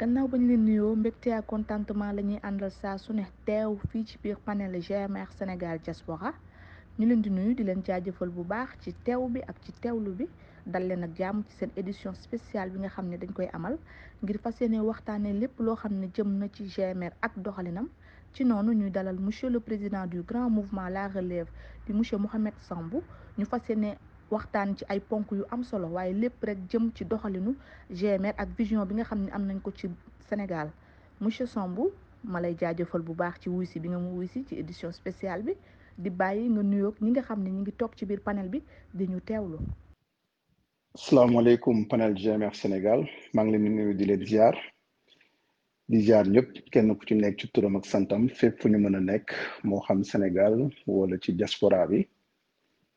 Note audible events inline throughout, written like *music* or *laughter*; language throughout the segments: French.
gannaaw bañ leen nuyoo mbégte ak contentement la ñuy àndal saa su ne teew fii ci biir panel GMR Sénégal diaspora. Ñu leen di nuyu di leen jaajëfal bu baax ci teew bi ak ci teewlu bi. Dal leen ak jàmm ci seen édition spéciale bi nga xam ne dañ koy amal ngir fas yéene waxtaanee lépp loo xam ne jëm na ci GMR ak doxalinam. Ci noonu ñuy dalal monsieur le président du grand mouvement La Relève di monsieur Mouhamed Sambou. Ñu fas yéene waxtaan ci ay ponk yu am solo waaye lépp rek jëm ci doxalinu GMR ak vision bi nga xam ne am nañ Sénégal. Monsieur Sambou ma lay jaajëfal bu baax ci édition spéciale bi. Di bàyyi nga nuyoog ñi nga xam ne ñi ngi toog ci biir panel GMR Sénégal. Maa ngi leen di nuyu di leen ziar. Di ziar ñëpp kenn ku ci nekk ci turam ak santam fépp fu ñu mën a nekk Sénégal wala ci diaspora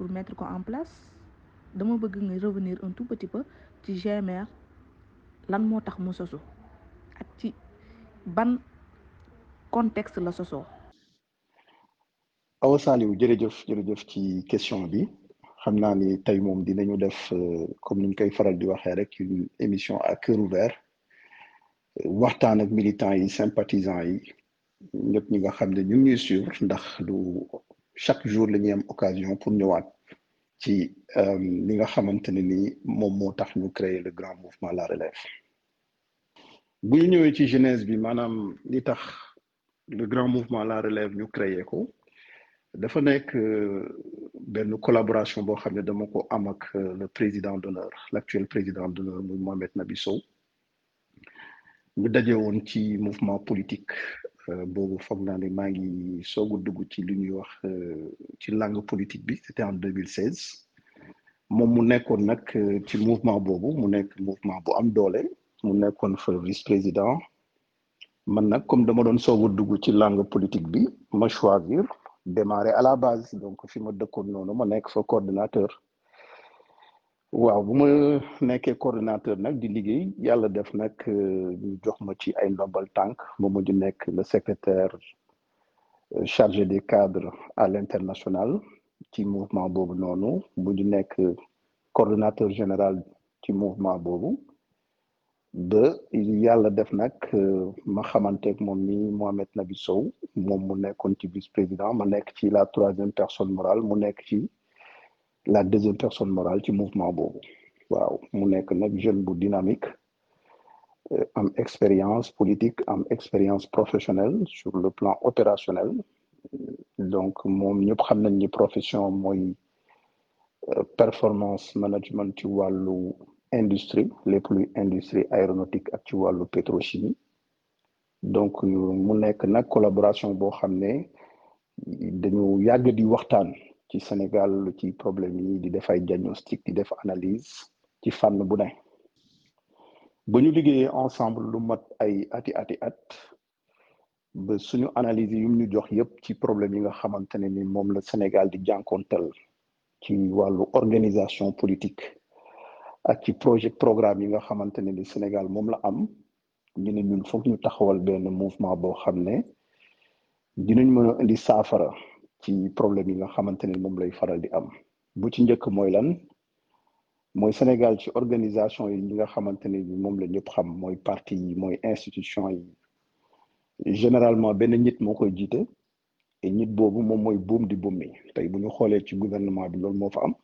pour mettre ko en place dama bëgg nga revenir un tout petit peu ci GMR lan moo tax mu sosu ak ci ban contexte la sosoo. Awa Saliou jërëjëf jërëjëf ci question bi. xam naa ni tey moom dinañu def comme ni ñu koy faral di waxee rek une émission à cœur ouvert waxtaan ak militants yi sympathisants yi ñëpp ñi nga xam ne ñu ngi suivre ndax du chaque jour la occasion pour ñëwaat ci li xamante ne ni le grand mouvement La Relève. Bu ñu ñëwee ci jeunesse bi maanaam li le grand mouvement La Relève ñu créer ko dafa benn collaboration ak le président d'honneur l'actuel président d'honneur Mohamed Nabi Sow. Ñu mouvement politique boobu foog naa ne maa ngi soog a dugg ci li ñuy wax ci langue politique bi c'était en 2016 moom mu nekkoon nag ci mouvement boobu mu nekk mouvement bu am doole mu nekkoon fa vice-président. Man nag comme dama doon soog a dugg ci langue politique bi ma choisir démarrer à la base. Donc fi ma dëkkoon noonu ma nekk fa coordinateur waaw bu ma nekkee coordinateur nag di liggéey yàlla def nag ñu jox ma ci ay ndombal tànk ma mujj nekk le secrétaire chargé des cadres à l'international ci mouvement boobu noonu mujj nekk coordonnateur général ci mouvement boobu. Ba yàlla def nag ma xamanteeg moom mi Mohamed Nabi Sow moom mu nekkoon ci vice-président ma nekk ci la troisième personne morale mu nekk ci la deuxième personne morale ci mouvement boobu. Waaw mu nekk nag jeune dynamique am expérience politique am expérience professionnelle sur le plan opérationnel. Donc moom ñëpp xam profession mooy performance management ci wàllu industrie lépp luy industrie aéronautique ak ci wàllu pétrochimie. Donc mu nekk nag collaboration boo xam ne dañu yàgg di waxtaan ci Sénégal ci problème yi di def ay diagnostic di def analyse ci fànn bu ne. Ba ñu liggéeyee ensemble lu mat ay ati ati at ba suñu analyse yu ñu jox yépp ci problème yi nga xamante ne ni moom la Sénégal di jànkonteel ci wàllu organisation politique ak ci projet programme yi nga xamante ni Sénégal moom la am. Ñu ne ñun foog ñu taxawal benn mouvement boo xam ne dinañ mën a indi saafara ci problème yi nga xamante ne moom lay faral di am. Bu ci njëkk mooy lan? Mooy Sénégal ci organisation yi ñi nga moom la ñëpp xam mooy parti yi mooy généralement benn nit moo koy jiite et nit boobu moom mooy buum di buum mi tey bu ñu xoolee ci gouvernement bi loolu moo fa am.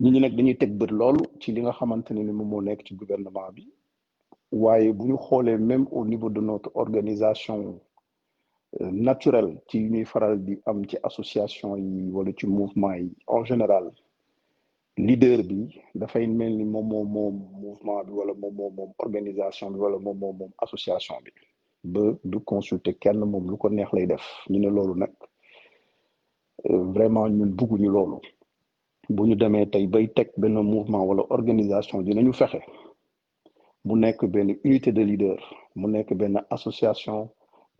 Nit ñi nag dañuy teg bët loolu ci li nga ni moom moo nekk ci gouvernement bi. Waaye bu ñu xoolee même au niveau de notre organisation naturelle ci ñuy faral di association yi wala mouvement en général leader bi dafay mel ni mouvement bi organisation bi association bi. Ba du consulter kenn moom lu ko neex lay def. Ñu ne nag vraiment ñun bugguñu loolu. Bu ñu demee tey bay teg benn mouvement wala organisation dinañu fexe. Mu nekk unité de leader mu nekk association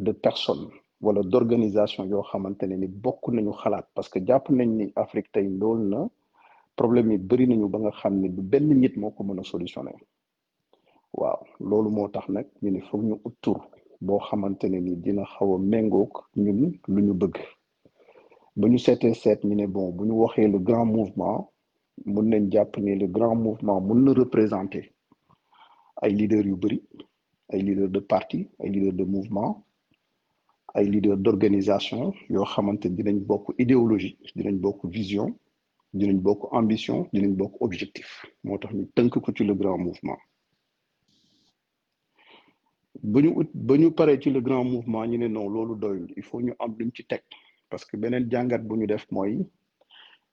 de personnes wala d'organisation yoo xamante ne ni bokk nañu xalaat parce que jàpp nañ ni Afrique tey ndool na problème yi bëri nañu ba nga xam du benn nit moo ko mën a solutionné waaw loolu moo tax nag ñu ne foog ñu ut boo ni dina xaw a méngoog ñun lu ñu bëgg. Ba ñu seetee seet ñu ne bon bu ñu waxee le grand mouvement mun nañ jàpp le grand mouvement mun na représenter ay leaders yu bëri ay de parti ay leaders de mouvement ay leaders d'organisation yoo xamante dinañ bokk idéologie dinañ bokk vision dinañ bokk ambition dinañ bokk objectif. Moo tax ñu tënk ko ci le grand mouvement. Ba ñu ut ba ñu paree ci le grand mouvement ñu ne non loolu doyul. Il faut ñu am luñ ci teg. Parce que beneen jàngat bu ñu def mooy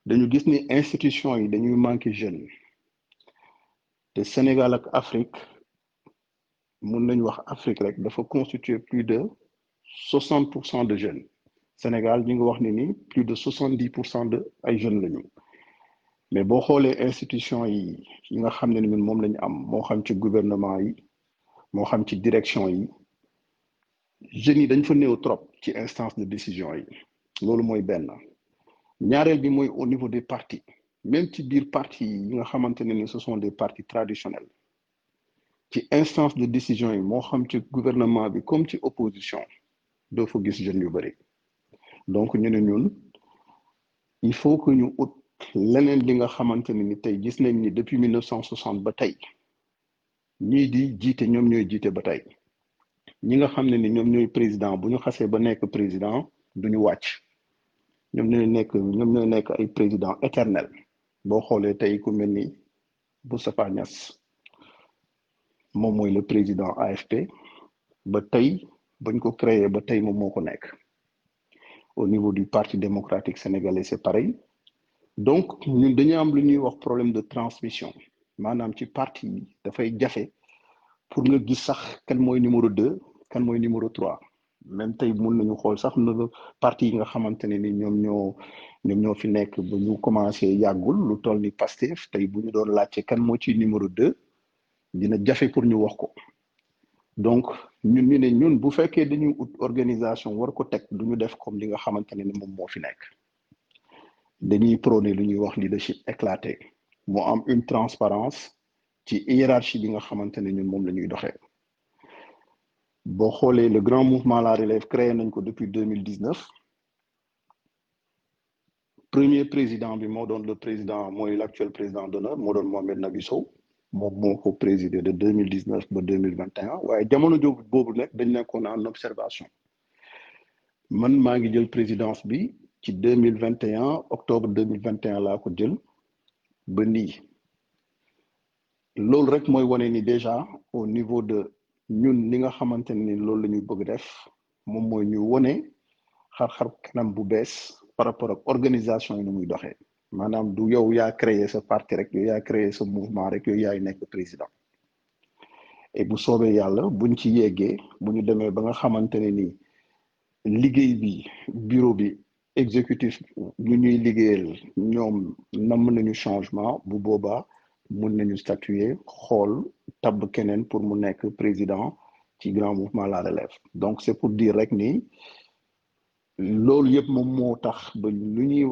dañu gis ni institution yi dañuy manqué jeune te Sénégal ak Afrique mun nañu wax Afrique rek dafa constituer plus de soixante pour cent de jeunes. Sénégal plus de soixante dix pour cent de ay jeunes mais boo xoolee institution yi yi nga xam ne la direction yi jeunes yi trop ci instance de décision yi. Loolu mooy au niveau des partis. Même ci biir parti yi nga xamante ne ni ce sont des partis traditionnels. Ci instance de décision yi gouvernement comme ci opposition doo fa gis yu donc ñu ne ñun il faut que ñu ut leneen li nga ni tey gis nañ ni depuis 1960 ba tey ñii di jiite ñoom ñooy jiite ba tey. Ñi nga xam ne ni ñoom ñooy président bu ñu xasee ba nekk président duñu wàcc. Ñoom ñooy nekk ñoom président éternel. Boo xoolee tey ku mel ni le président AFP ba bañ ko créer ba tey moom moo ko nekk. Au niveau du parti démocratique sénégalais c'est pareil. Donc ñun dañu am lu ñuy wax problème de transmission. Maanaam ci parti yi dafay jafe pour nga gis sax kan mooy numéro deux kan mooy numéro trois. Même tey mun nañu xool sax na parti yi nga xamante ne ni ñoom ñoo ñoom ñoo fi nekk ba ñu commencé yàggul lu toll ni Pastef tey bu ñu doon laajte kan moo ci numéro deux dina jafe pour ñu wax ko. Donc ñun ñu ne ñun bu fekkee dañuy ut organisation war ko teg du ñu def comme li nga xamante ne moom moo fi nekk. Dañuy prôner lu ñuy wax leadership éclaté. Moo am une transparence ci hiérarchie bi nga xamante ne ñun moom la ñuy doxee. Boo xoolee le grand mouvement la relève créé nañ ko depuis deux mille dix neuf premier président bi moo doon le président mooy l'actuel président d'honneur moo doon Mohamed Nabi Sow moom moo ko de deux mille dix neuf ba deux mille vingt et un. Waaye jamono joobu boobu nag dañ nekkoon en observation. Man maa ngi jël présidence bi ci deux mille vingt et un octobre deux mille vingt et un laa ko jël ba nii. Loolu rek mooy wane ni déjà au niveau de ñun li nga xamante ni loolu la ñuy bëgg def moom mooy ñu wane xar-xar kanam bu bees par rapport ak organisation yi ni muy doxee maanaam du yow yaa créé sa parti rek yow yaa créé sa mouvement rek yow yaay nekk président. Et bu soobee yàlla buñ ci yeggee bu ñu demee ba nga xamante ne ni liggéey bi bureau bi exécutif ñu ñuy liggéeyal ñoom namm nañu changement bu boobaa mun nañu statuer xool tabb keneen pour mu nekk président ci grand mouvement la relève. Donc c'est pour dire rek ni loolu yëpp moom moo tax ba lu ñuy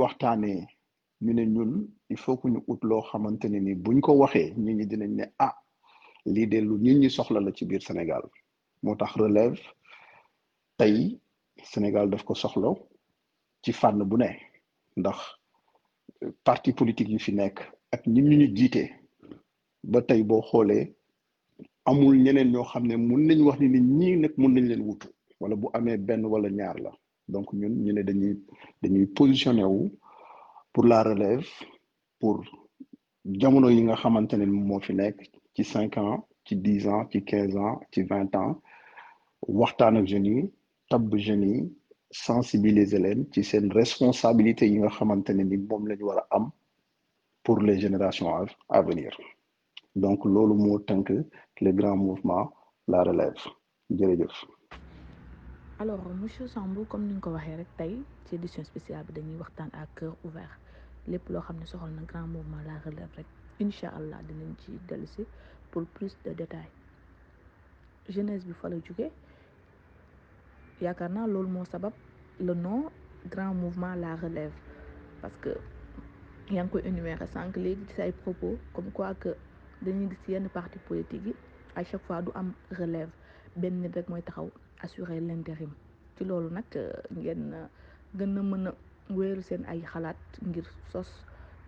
ñu ne il faut que ñu ut loo xamante ne ni buñ ko waxee nit ñi dinañ ne ah lii de lu nit ñi soxla la ci biir Sénégal. Sénégal parti politique fi nekk ak ba tey boo xoolee amul ñeneen ñoo xam ne ni ni ñii nag mun nañ leen wutu. Wala bu donc ñun ñu ne dañuy dañuy positionné wu pour la relève pour jamono yi nga xamante ne fi nekk ci cinq ans ci dix ans ci quinze ans ci vingt ans waxtaan ak jeunes yi tabb jeunes yi sensibiliser responsabilité yi nga ni pour les générations à venir. Donc loolu moo tënk le grand mouvement la relève. Alors monsieur Sambou comme ni nga ko waxee rek tey ci édition spéciale bi dañuy à cœur ouvert lépp loo xam ne soxal grand mouvement la relève rek incha allah dinañ ci dellusi pour plus de détails. Jeunesse bi fa la jóge yaakaar le nom grand mouvement la relève. Parce que yaa ngi koy énumérer sànq léegi ci say propos comme quoi que dañuy gis à chaque fois du am relève. Benn nit assurer l'intérim wéeru seen ay xalaat ngir sos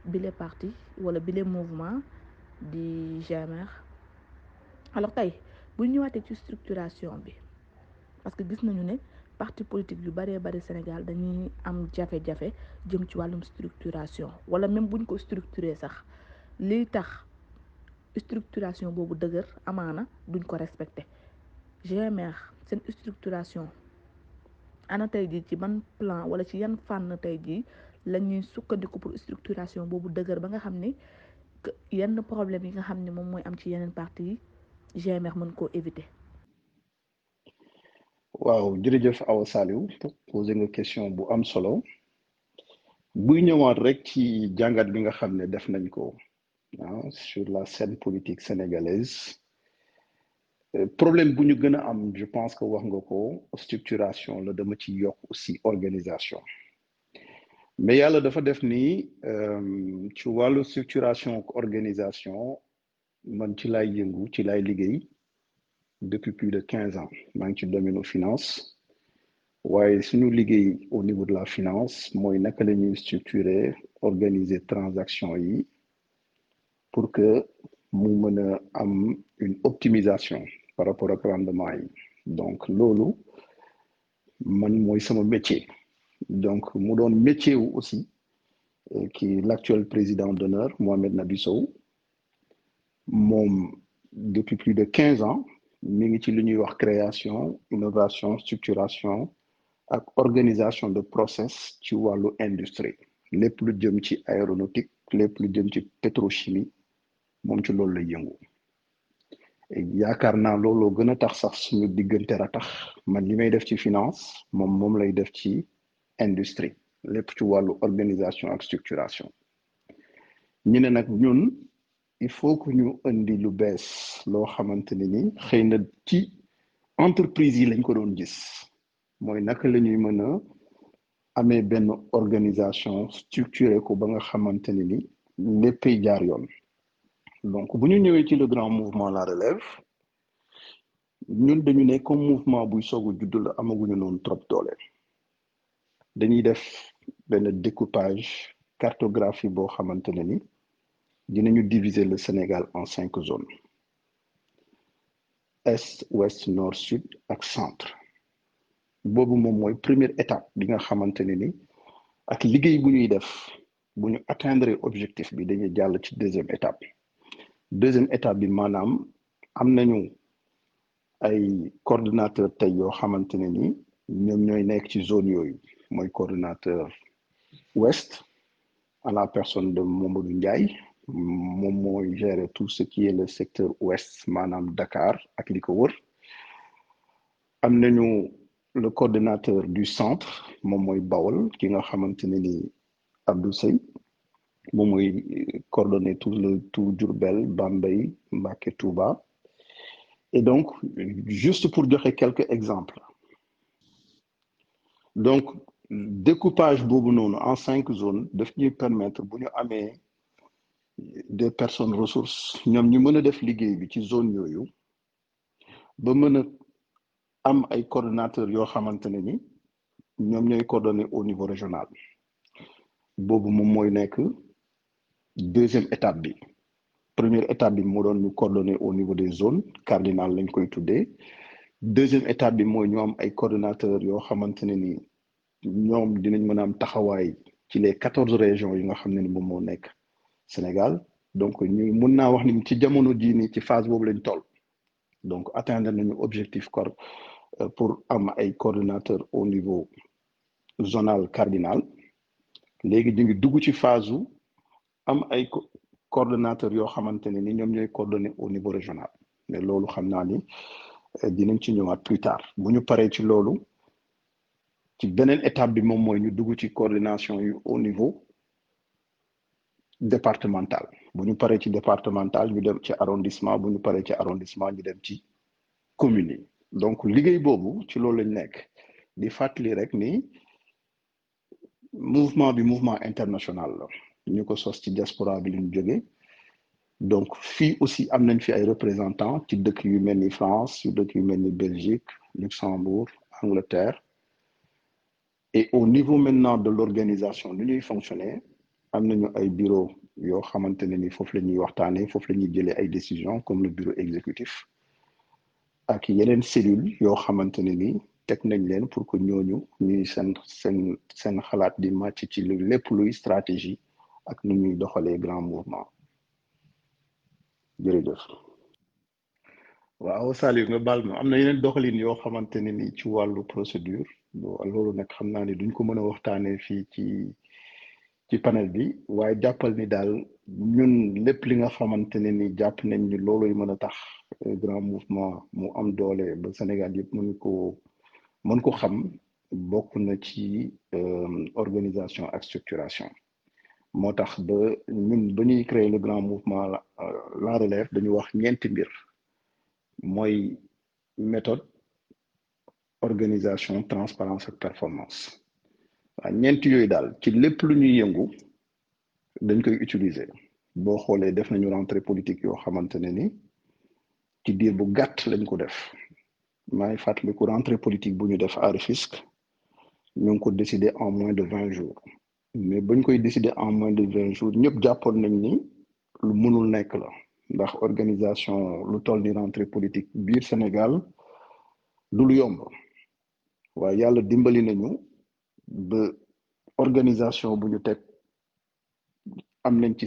bile parti wala bile mouvement di GMR alors tey bu ñëwaatee ci structuration bi parce que gis nañu ne parti politique yu baree bari Sénégal dañuy am jafe-jafe jëm ci wàllum structuration wala même buñ ko structuré sax liy tax structuration boobu dëgër amaana duñ ko respecté GMR seen structuration ana tey jii ci ban plan wala ci yan fànn tey jii la ñuy sukkandiku pour structuration boobu dëgër ba nga xam ni yenn problème yi nga xam ne moom mooy am ci yeneen parti yi GMR mën koo éviter. waaw jërëjëf Awa Saliou posé nga question bu am solo buy ñëwaat rek ci jàngat bi nga xam ne def nañ ko sur la scène politique sénégalaise problème bu ñu gën je pense que wax nga structuration la dama ci yokk aussi organisation. Mais yàlla dafa def ni ci wàllu structuration organisation man ci lay yëngu ci lay liggéey depuis plus de quinze ans. Maa ngi ci domaine finance. Waaye suñu liggéey au niveau de la finance mooy naka la ñuy structurer organiser transaction yi pour que mu mën a am une optimisation par rapport ak rendement yi. Donc loolu man mooy sama métier. Donc mu doon métier wu aussi qui l'actuel président d'honneur Mohamed Nabi Sow. Depuis plus de quinze ans mi ngi ci création innovation structuration ak organisation de process ci wàllu industrie. Lépp lu jëm ci aéronautique lépp lu pétrochimie moom ci loolu lay yëngu yaakaar naa looloo gën a tax sax suñu diggante ra tax man li may def ci finance moom moom lay def ci industrie lépp ci wàllu organisation ak structuration. Ñu ne nag ñun il faut que ñu indi lu bees loo xamante ne ni xëy na ci entreprise yi lañ ko doon gis. Mooy naka la ñuy mën a amee benn organisation structurée ko ba nga xamante ne ni léppay jaar yoon donc bu ñu ñëwee ci le grand mouvement la relève ñun dañu ne comme mouvement buy soog a judd la amaguñu noonu trop doole. Dañuy def benn découpage cartographie boo xamante ne ni dinañu diviser le Sénégal en cinq zones. Est ouest nord sud ak centre. Boobu moom première étape bi nga xamante ne ni ak def atteindre deuxième étape deuxième étape bi maanaam am nañu ay coordonnateur tey yoo xamante ne ni ñoom ñooy zone yooyu. Mooy coordonnateur ouest à la personne de Mamadou Ndiaye. Moom mooy tout ce qui est le secteur ouest maanaam Dakar ak li ko wër. Le coordonnateur du centre moom mooy Bawol ki nga xamante ne ni moom mooy coordonner tout le tout Diourbel Bambey Mbacké Touba. Et donc juste pour joxe quelques exemples. Donc découpage boobu noonu en cinq zones daf ñuy permettre bu ñu amee des personnes ressources ñoom ñu mën a def liggéey bi ci zone yooyu ba mën a am ay coordonnateurs yoo xamante ne ni ñoom ñooy coordonner au niveau régional. Boobu moom mooy nekk deuxième étape bi. Première étape bi moo doon ñu coordonner au niveau des zones cardinales lañ koy tuddee. Deuxième étape bi mooy ñu am ay coordonnateurs yoo xamante ne ni ñoom dinañ mën a am taxawaay ci les quatorze régions yi nga xam ne ni moom moo nekk Sénégal. Donc ñu mun naa wax ni ci jamono jii nii ci phase boobu lañ toll. Donc atteindre nañu objectif cor pour am ay coordonnateurs au niveau zonal cardinal. Léegi ñu ngi dugg ci phase am ay coordonnateurs yoo ni coordonner au niveau régional. Mais loolu xam naa ni ñëwaat plus tard. Bu ñu paree ci loolu ci beneen étape bi coordination au niveau départemental. Bu ñu départemental ñu dem arrondissement. Bu ñu arrondissement yi. Donc liggéey boobu ci loolu lañ nekk. Di fàttali rek mouvement mouvement international ñu ko sos ci diaspora bi luñ jóge donc fii aussi am nañ fi ay représentants ci dëkk yu mel ni France yu dëkk yu mel ni Belgique Luxembourg Angleterre. Et au niveau maintenant de l'organisation nu ñuy fonctionner am nañu ay bureau yoo xamante ne ni foofu la ñuy waxtaanee foofu la ñuy jëlee ay décisions comme le bureau exécutif. Ak yeneen cellule yoo xamante ne ni teg nañ leen pour que ñooñu ñuy seen seen seen xalaat di màcc ci lépp luy stratégie ak nu ñuy doxalee grand mouvement. Jërëjëf. Waaw Saliou nga baal ma. Am na yeneen doxalin yoo xamante ne ni ci wàllu procédure. Loolu nag xam naa duñ ko mën a waxtaanee fii ci ci panel bi waaye jàppal ni daal ñun lépp li nga xamante ni tax grand mouvement mu am doole ba Sénégal yëpp mën ko mën ko xam ci organisation structuration moo tax ba ñun ba ñuy créer le grand mouvement la relève dañu wax ñeenti mbir. Mooy méthode organisation transparence ak performance. Waaw ñeenti yooyu daal ci lépp lu ñuy yëngu dañ koy utiliser. Boo xoolee def nañu rentrée politique yoo xamante ne ni ci diir bu gàtt lañ ko def. Maa ngi fàttaliku politique bu ñu def à Rufisque ñu ngi ko décider en moins de vingt jours mais bañ koy décider en moins de vingt jours ñëpp jàppoon nañ ni lu mënul nekk la. Ndax organisation lu politique biir Sénégal du lu yomb. Waaye yàlla dimbali nañu ba organisation bu ñu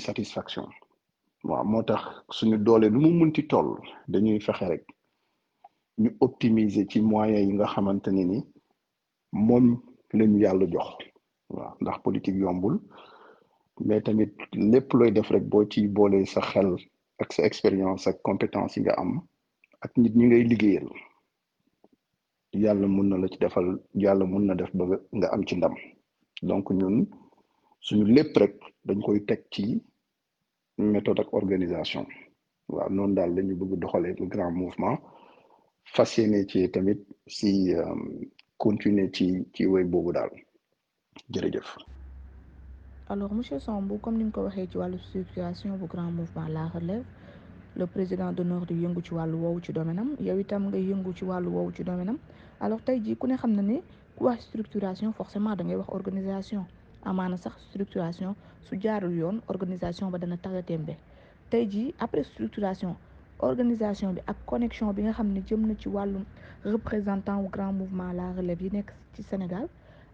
satisfaction. Waaw moo tax suñu doole nu mu munti toll dañuy fexe rek ñu optimiser ci moyens yi nga xamante ni moom lañu waaw ndax politique yombul. Mais tamit lépp looy def rek boo ci sa expérience ak compétence yi nga am ak nit ñi ngay liggéeyal yàlla mun na la ci defal yàlla am ci ndam. Donc ñun suñu lépp rek dañ koy teg ci méthode ak organisation. Waaw noonu le grand mouvement. Fas ci tamit si continuer ci ci jërëjëf. alors monsieur Sambou comme ni nga ko waxee ci wàllu structuration bu grand mouvement la relève le président d'honneur di yëngu ci wàllu woowu ci domaine am yow itam nga yëngu ci wàllu woowu ci domaine am. Alors tey jii ku ne xam na ne ku wax structuration forcément da ngay wax organisation. Amaana sax structuration su jaarul yoon organisation ba dana tagatémbe tey jii après structuration organisation bi ak connexion bi nga xam ne jëm na ci wàllum représentant wu grand mouvement la relève yi nekk ci Sénégal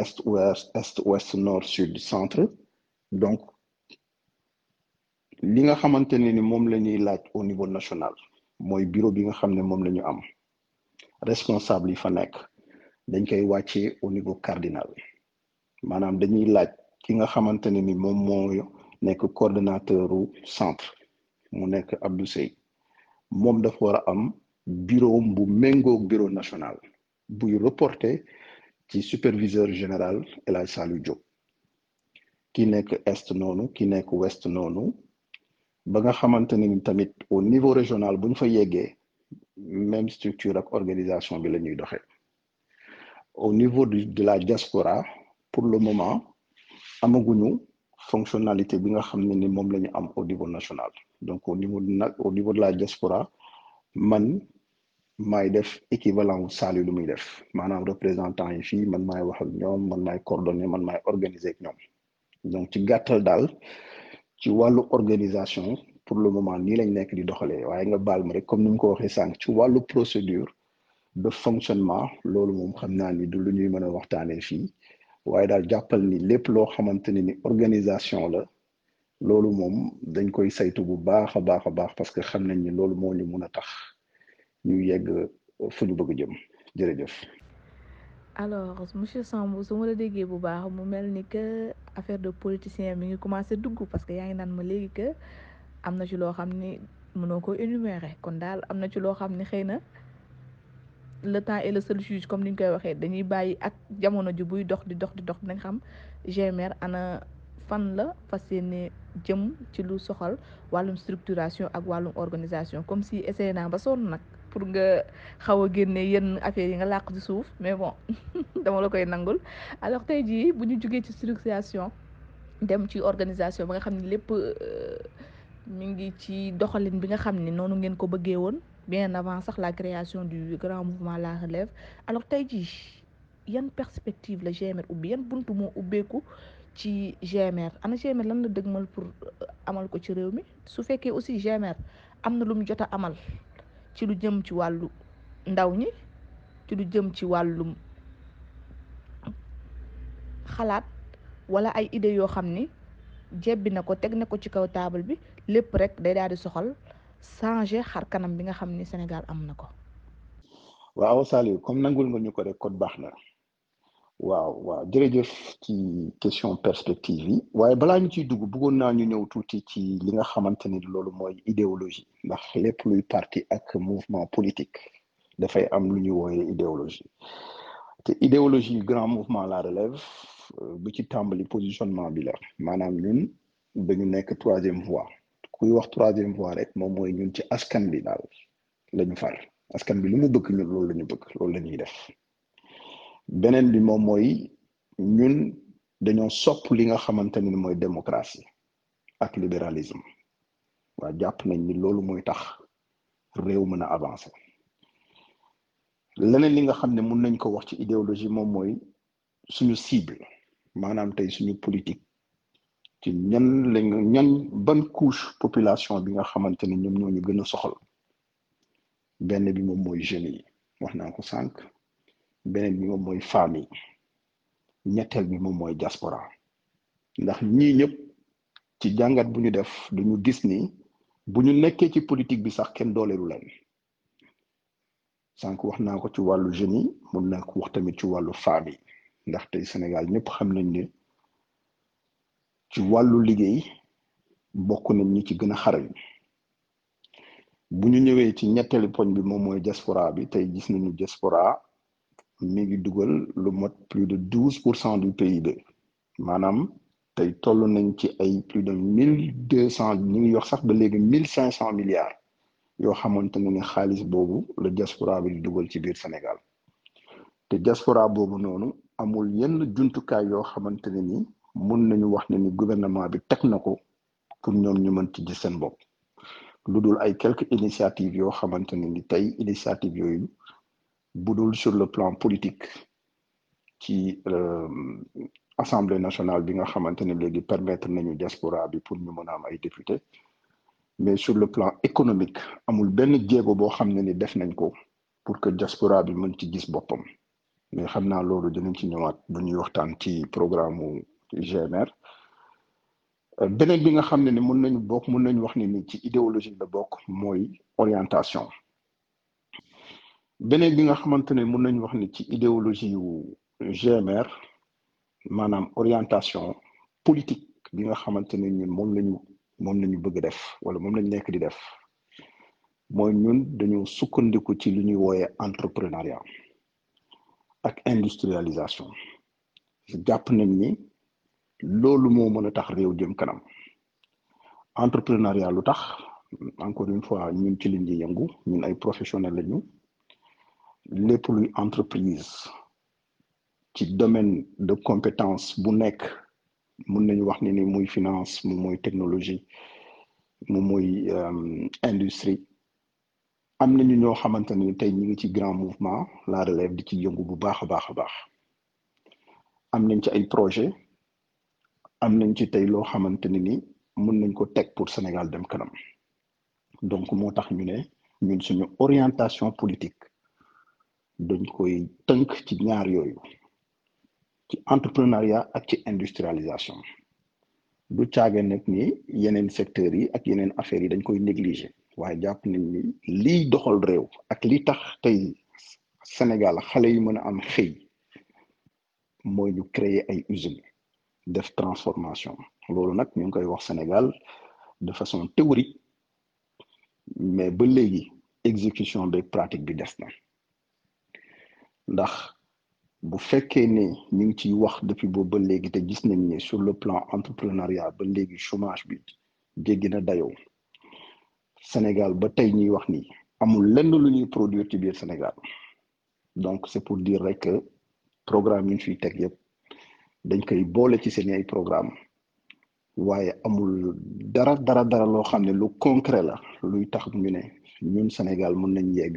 est ouest est ouest nord sud centre. Donc li nga xamante ne ni moom la laaj au niveau national mooy bureau bi nga xam ne moom am. Responsable yi fa nekk dañ koy wàccee au niveau cardinal. Maanaam dañuy laaj ki nga xamante ne ni moom moo nekk coordonnateur u centre mu nekk Abdou Sey moom dafa war a am bureau bu méngoog bureau national buy reporté ci superviseur général El Hadj Saliou Diop. Ki nekk est noonu ki nekk ouest noonu. Ba nga tamit au niveau régional bu fa même structure ak organisation bi au niveau de la diaspora pour le moment amaguñu fonctionnalité bi nga au niveau national. Donc au niveau au niveau de la diaspora man maay def équivalent wu Saliou lu muy def. Maanaam représentant yi fii man maay wax ak ñoom man maay coordonner man donc ci gàttal daal pour le moment nii lañ nekk di doxalee. Waaye nga baal ma comme ni mu ko waxee sànq procédure de fonctionnement loolu moom xam naa ni du lu ñuy mën a waxtaanee fii. Waaye daal jàppal ni lépp loo xamante ni organisation la loolu moom dañ koy saytu bu baax a baax a baax parce que xam nañ ni loolu moo ñu mun ñu yegg fu ñu alors monsieur Samb su ma la déggee bu baax mu mel que affaire de politicien mi ngi commencé dugg parce que yaa ngi naan ma léegi que am na ci loo xam ni mënoo ko kon le temps est le seul juge comme ni ñu koy waxee. Dañuy bàyyi ak jamono ji buy dox di dox di dox dinañ xam GMR ana fan la fas yéene jëm ci lu soxal structuration ak wàllum organisation. Comme si essayé naa ba pour nga xaw a mais bon *laughs* alors tey jii bu ñu jugee ci structuration dem ci organisation ba nga xam ne lépp mi ngi ci doxalin bi nga xam ne noonu la création du grand mouvement La Relève. Alors tey jii yan perspective la GMR ubbi yan GMR ana GMR pour amal ko ci réew mi? Su aussi GMR amal ci lu jëm ci wàllu ndaw ñi ci lu jëm ci wàllum xalaat wala ay idées yoo xam ni jebbi na ko teg na ko ci kaw taabal bi lépp rek day daal di soxal changer xar kanam bi nga xam ni Sénégal am na ko. waaw Saliou comme nangul nga ñu ko rek kon baax na waaw waaw. Jërëjëf ci question perspective yi. Waaye balaa ñu ciy dugg idéologie. Ndax lépp luy parti mouvement politique dafay am lu wooyee idéologie. Idéologie grand mouvement La Relève bu ci positionnement bi la. Maanaam ñun dañu nekk troisième voie. Kuy troisième voie rek moom mooy ñun ci askan bi daal beneen bi moom mooy ñun dañoo sopp li nga xamante ni mooy démocratie ak libéralisme. Waa jàpp nañ ni loolu mooy tax réew mën a avancer. Leneen li nga xam ne mun nañ ko wax ci idéologie moom mooy suñu cible maanaam tey suñu politique. Ci ñan lañ ñan ban couche population bi nga xamante ni ñoom ñoo ñu gën a soxal. Benn bi moom mooy jeunes yi wax naa ko sànq. Beneen bi moom mooy famille ñetteel bi moom mooy diaspora ndax ñii ñëpp ci jàngat bu ñu def duñu gis ni bu ñu nekkee ci politique bi sax kenn dooleelu leen. Sànq wax naa ko ci wàllu jeunes yi mun wax tamit ci wàllu famille ndax tey Sénégal ñëpp xam nañ ne ci wàllu liggéey bokk nañ ñi ci gën a xarañ. Bu ñu ñëwee ci ñetteelu poñ bi moom mooy diaspora bi tey gis nañu diaspora mi ngi dugal lu mot plus de douze pour cent du PIB maanaam tey toll nañ ci ay plus de mille deux cent ñu ngi wax sax ba léegi mille cinq cent milliards yoo xamante ne ni xaalis boobu la diaspora bi di dugal ci biir Sénégal. Te diaspora boobu noonu amul yenn jumtukaay yoo xamante ne ni mun nañu wax ne ni gouvernement bi teg na ko pour ñoom ñu mën ci gis seen bopp. Lu dul ay quelques initiatives yoo xamante ne ni tey initiative yooyu bu dul sur le plan politique ci assemblée nationale bi nga xamante ne permettre nañu diaspora bi pour ñu mën a am ay député mais sur le plan économique amul benn jéego boo xam ne ni def nañ ko pour que diaspora bi mën ci gis boppam. Mais xam naa loolu dinañ ci ñëwaat bu ñuy waxtaan ci programme mu GMR beneen bi nga xam ne ni mën nañu bokk mën nañu wax ni ci idéologie la bokk mooy orientation beneen bi nga xamante ne mën nañu wax ni ci idéologie yu GMR maanaam orientation politique bi nga xamante ne ñun moom lañu moom nañu bëgg def wala moom lañu nekk di def mooy ñun dañu sukkandiku ci lu ñuy wooyee entrepreneuriat ak industrialisation. Jàpp nañ ni loolu moo mën a tax réew jëm kanam. Entrepreneuriat lu tax? Encore une fois ñun ci liñ di yëngu ñun ay professionnels lañu. Lépp luy entreprise ci domaine de compétence bu nekk mun nañu wax ni ni muy finance mu mooy technologie mu muy industrie. Am nañu ñoo xamante ni tey ñu ngi ci grand mouvement La Relève di ci yëngu bu baax a baax a baax. Am nañ ci ay projet am nañ ci tey loo xamante ni ni mun nañ ko teg pour Sénégal dem kanam. Donc moo tax ñu ne ñun suñu orientation politique dañ koy tënk ci ñaar yooyu ci entrepreneuriat industrialisation. Du ni yeneen ni Sénégal xale créer transformation. Loolu nag ñu ngi Sénégal de façon théorique mais ba léegi exécution beeg pratique bi ndax bu fekkee ne ñu ngi ciy wax depuis boobu ba léegi te gis nañ ne sur le plan entrepreneuriat ba léegi chômage bi jéggi na dayoo. Sénégal ba tey ñuy wax ni amul lenn lu ñuy produire ci biir Sénégal. Donc c'est pour dire rek que programme yi ñu fiy teg yëpp dañ koy boole ci seen ay programme. Waaye amul dara dara dara loo xam ne lu concret la luy tax ñu ne ñun Sénégal mën nañ yegg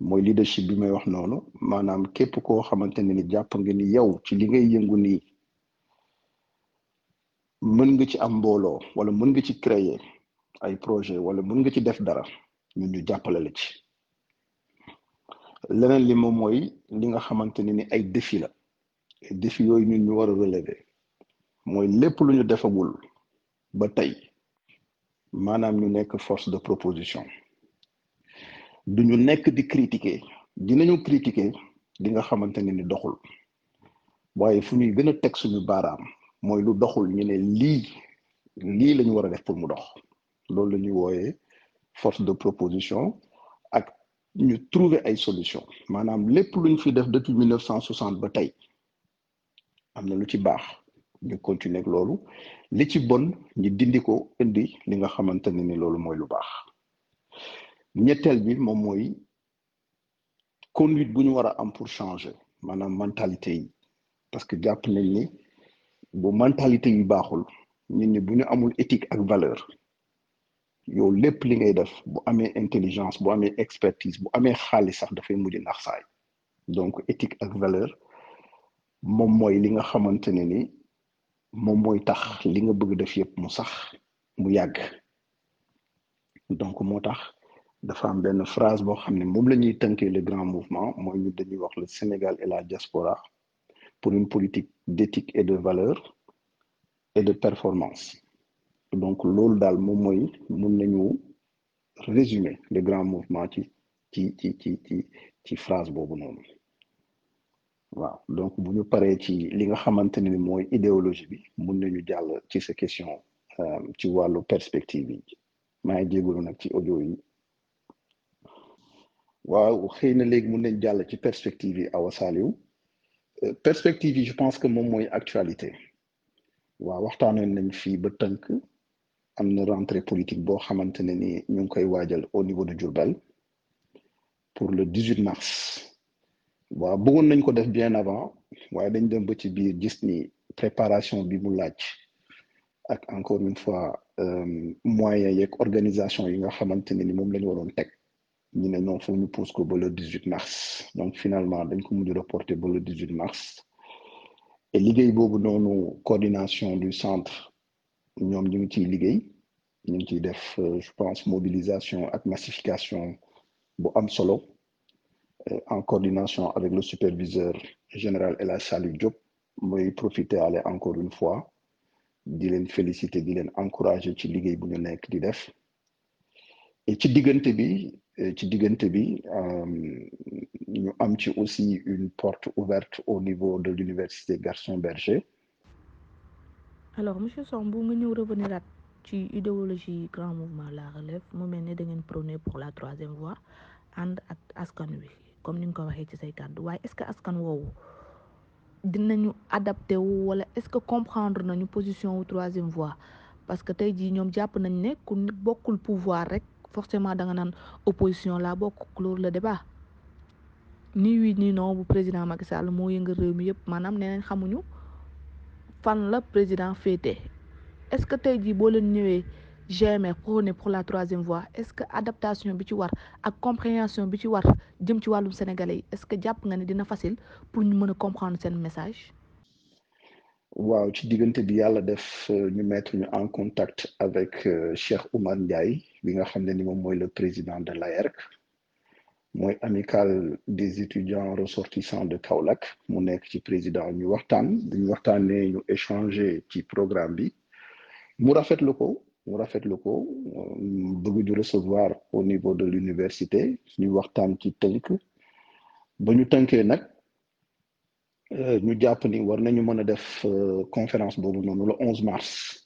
mooy leadership bi may wax noonu maanaam képp koo xamante ne ni jàpp nga ni yow ci li ngay yëngu nii mën nga ci am mbooloo wala mën nga ci créer ay projet wala mën nga ci def dara ñun ñu jàppale la ci. Leneen li moom mooy li nga xamante ne ni ay défi la. Défi yooyu ñun ñu war a relever. Mooy lépp lu ñu defagul ba tey maanaam ñu nekk force de proposition. Du ñu nekk di critiquer. Dinañu critiquer li nga xamante ne ni doxul. Waaye fu ñuy gën a teg suñu baaraam mooy lu doxul ñu ne lii lii la war a def pour mu dox. Loolu la ñuy wooyee force de proposition ak ñu trouver ay solution. Maanaam lépp lu ñu fi def depuis 1960 ba tey am na lu ci baax ñu continuer ak loolu. Li ci bon ñu dindi ko indi li nga xamante ne ni loolu mooy lu baax ñetteel bi moom mooy conduite bu ñu war a am pour changer maanaam mentalité yi. Parce que jàpp nañ ni bu mentalité yi baaxul nit ñi bu ñu amul éthique ak valeur yow lépp li ngay def bu amee intelligence bu amee expertise bu amee xaalis sax dafay mujj nax saay. Donc éthique ak valeur moom mooy li nga xamante ne ni moom mooy tax li nga bëgg def yëpp mu sax mu yàgg. Donc moo tax dafa am benn phrase boo xam ne moom la ñuy tënkee le grand mouvement mooy ñu dañuy wax le Sénégal et la diaspora pour une politique d'éthique et de valeur et de performance. Donc loolu daal moom mooy mun nañu résumer le grand mouvement ci ci ci ci ci ci phrase boobu noonu. Waaw donc bu ñu paree ci li nga xamante ne mooy idéologie bi mun nañu jàll ci sa question ci wàllu perspective yi. Maa ngi jégalu nag ci audio yi waaw xëy na léegi perspective Saliou. Perspective je pense que moom mooy actualité. Waaw waxtaanoon nañ ba rentrée politique au niveau de pour le 18 mars. Waaw bëggoon nañ bien avant dañ dem ba préparation bi encore une fois moyens yeeg organisation yi nga ñu ne non foog ñu pousse ko ba le 18 mars. Donc finalement dañ ko mujj reporter ba le 18 mars. Et liggéey boobu noonu coordination du centre ñoom ñu ngi ciy liggéey. Ñu ngi def je pense mobilisation ak massification bu solo en coordination avec le superviseur général El Hadj Salif Diop. Mooy profiter aller encore une fois. Di leen féliciter di leen encourager ci liggéey bu ñu ci diggante bi ci diggante bi ñu am ci aussi une porte ouverte au niveau de l'université Gaston Berger. Alors monsieur Sambou nga ñëw revenir ci idéologie grand mouvement la relève mu mel ni da ngeen pour la troisième voie ànd ak askan wi comme ni nga ko waxee ci say kàddu. Waaye est-ce que askan woowu dinañu adapté wu wala est-ce que comprendre nañu position wu troisième voie? Parce que tey jii ñoom jàpp nañ ne ku bokkul pouvoir forcément da nga naan opposition la bokk clore le débat ni oui ni non bu président Macky Sall moo yëngal réew mi yëpp maanaam nee nañ xamuñu fan la président féete est-ce que tey jii boo leen ñëwee GMR prôné pour la troisième voie est-ce que adaptation bi ci war ak compréhension bi ci war jëm ci wàllum sénégalais est-ce que jàpp nga ne dina facile pour ñu mën a comprendre seen message? waaw ci diggante bi yàlla def ñu mettre en contact avec Cheikh Oumar Ndiaye bi nga xam ne ni le président de l'AERC mooy amicale des étudiants ressortissants de Kaolack. Mu président ñu waxtaan dañu waxtaanee ñu échanger ci programme bi. Mu rafetlu ko mu recevoir au niveau de l'université ñu ci ba ñu nag ñu ni war nañu def conférence le 11 mars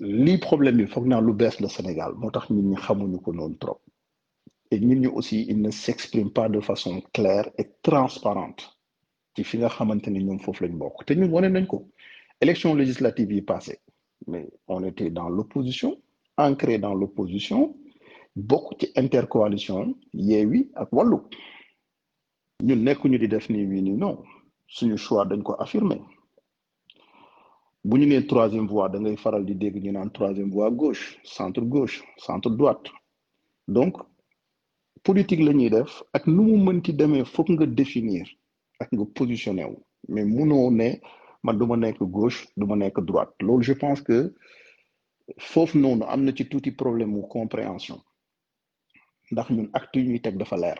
lii problème bi foog naa lu bees la Sénégal moo tax nit ñi xamuñu ko noonu trop. Et nit ñi aussi il ne s'exprime pas de façon claire et transparente ci fi nga xamante ni ñoom foofu lañ bokk. Te ñun wane nañ ko. Élection législative yi passé mais on était dans l'opposition ancré dans l'opposition bokk ci intercoalition Yewwi ak Wallu. Ñun nekkuñu di def nii wii nii non. Suñu choix dañ ko affirmer bu ñu nee troisième voie dégg ñu naan troisième voie gauche centre gauche centre droite. Donc politique la ñuy def ak nu mu mënti demee foog nga définir positionné wu. Mais ne man du ma nekk gauche du ma nekk droite. Je pense que foofu noonu am na ci tuuti problème mu compréhension. Ndax ñun acte yu ñuy teg dafa leer.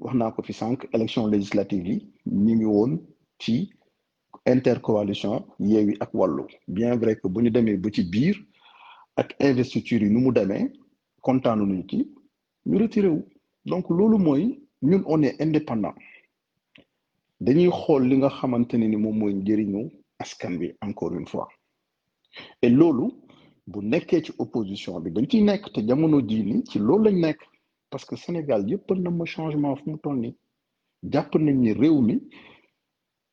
Wax naa ko fi sànq élection législative yi ñu ngi woon ci intercoalition Yewwi ak Wallu. Bien vrai que bu ñu ba ci biir ak investiture yi nu mu demee kontaanu nañu ci ñu donc ñun on est indépendant. Dañuy li nga ni encore une fois. Et bu opposition bi dañ ciy nekk te jamono jii ni ci parce que Sénégal na changement fu mu nañ ni réew mi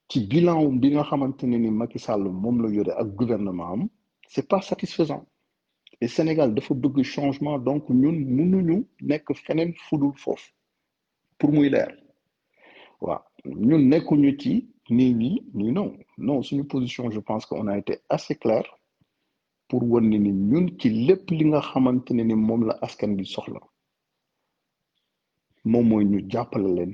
ci bilan bi nga xamante ne ni Macky Sall moom la yore ak gouvernement c'est pas satisfaisant. Et Sénégal dafa bëgg changement donc ñun mënuñu nekk feneen fudul foofu pour muy leer. Waaw ñun nekkuñu ci nii nii nii non. Non suñu position je pense que on a été assez clair pour wan ni ni ñun ci lépp li nga xamante ne ni moom la askan bi soxla moom mooy ñu jàppale leen